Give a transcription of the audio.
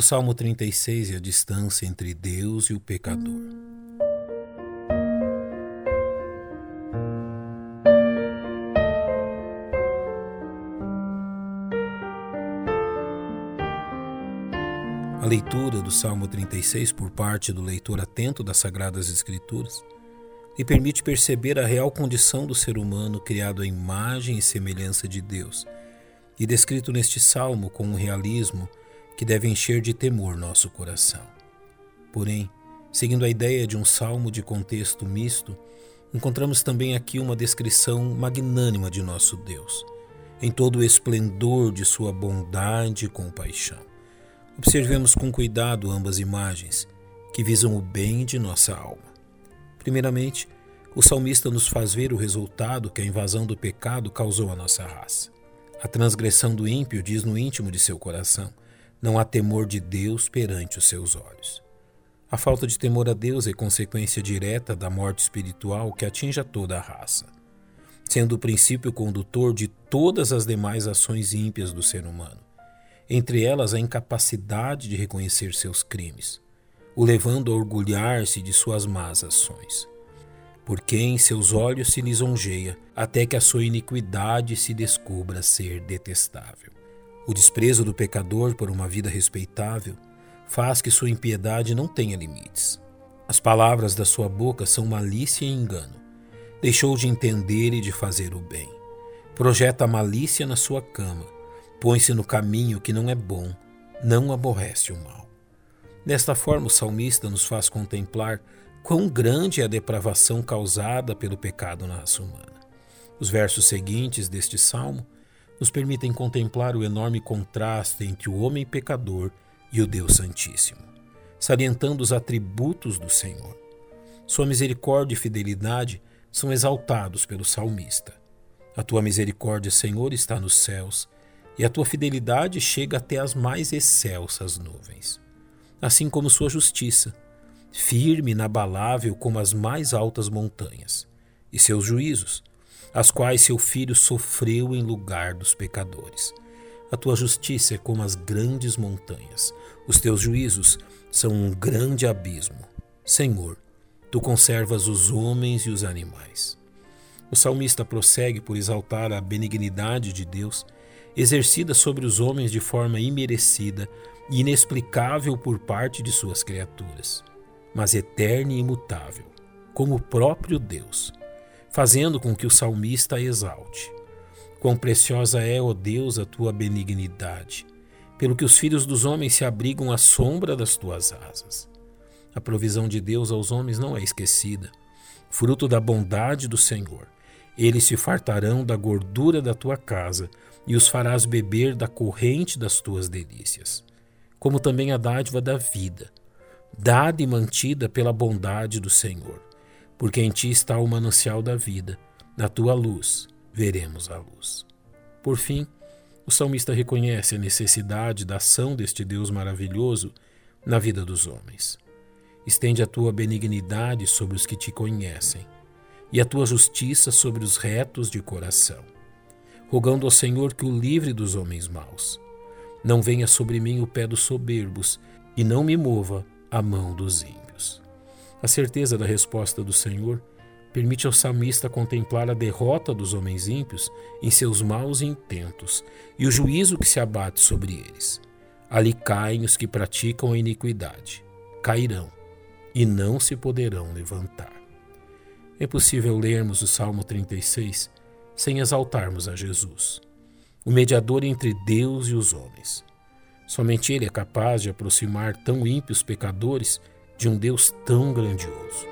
O Salmo 36 é a distância entre Deus e o pecador. A leitura do Salmo 36 por parte do leitor atento das Sagradas Escrituras lhe permite perceber a real condição do ser humano criado à imagem e semelhança de Deus e descrito neste salmo com um realismo que deve encher de temor nosso coração. Porém, seguindo a ideia de um salmo de contexto misto, encontramos também aqui uma descrição magnânima de nosso Deus, em todo o esplendor de sua bondade e compaixão. Observemos com cuidado ambas imagens, que visam o bem de nossa alma. Primeiramente, o salmista nos faz ver o resultado que a invasão do pecado causou à nossa raça. A transgressão do ímpio diz no íntimo de seu coração: não há temor de Deus perante os seus olhos. A falta de temor a Deus é consequência direta da morte espiritual que atinge a toda a raça, sendo o princípio condutor de todas as demais ações ímpias do ser humano, entre elas a incapacidade de reconhecer seus crimes, o levando a orgulhar-se de suas más ações porque em seus olhos se lisonjeia, até que a sua iniquidade se descubra ser detestável. O desprezo do pecador por uma vida respeitável faz que sua impiedade não tenha limites. As palavras da sua boca são malícia e engano. Deixou de entender e de fazer o bem. Projeta malícia na sua cama. Põe-se no caminho que não é bom. Não aborrece o mal. Desta forma, o salmista nos faz contemplar quão grande é a depravação causada pelo pecado na raça humana. Os versos seguintes deste salmo nos permitem contemplar o enorme contraste entre o homem pecador e o Deus Santíssimo, salientando os atributos do Senhor. Sua misericórdia e fidelidade são exaltados pelo salmista. A tua misericórdia, Senhor, está nos céus, e a tua fidelidade chega até as mais excelsas nuvens. Assim como sua justiça, firme e inabalável como as mais altas montanhas, e seus juízos, as quais seu filho sofreu em lugar dos pecadores. A tua justiça é como as grandes montanhas, os teus juízos são um grande abismo. Senhor, tu conservas os homens e os animais. O salmista prossegue por exaltar a benignidade de Deus, exercida sobre os homens de forma imerecida e inexplicável por parte de suas criaturas mas eterna e imutável, como o próprio Deus, fazendo com que o salmista exalte. Quão preciosa é, ó Deus, a tua benignidade, pelo que os filhos dos homens se abrigam à sombra das tuas asas. A provisão de Deus aos homens não é esquecida, fruto da bondade do Senhor. Eles se fartarão da gordura da tua casa e os farás beber da corrente das tuas delícias, como também a dádiva da vida dada e mantida pela bondade do Senhor, porque em ti está o manancial da vida, na tua luz veremos a luz. Por fim, o salmista reconhece a necessidade da ação deste Deus maravilhoso na vida dos homens. Estende a tua benignidade sobre os que te conhecem e a tua justiça sobre os retos de coração, rogando ao Senhor que o livre dos homens maus. Não venha sobre mim o pé dos soberbos e não me mova a mão dos ímpios. A certeza da resposta do Senhor permite ao salmista contemplar a derrota dos homens ímpios em seus maus intentos e o juízo que se abate sobre eles. Ali caem os que praticam a iniquidade, cairão e não se poderão levantar. É possível lermos o Salmo 36 sem exaltarmos a Jesus, o mediador entre Deus e os homens. Somente Ele é capaz de aproximar tão ímpios pecadores de um Deus tão grandioso.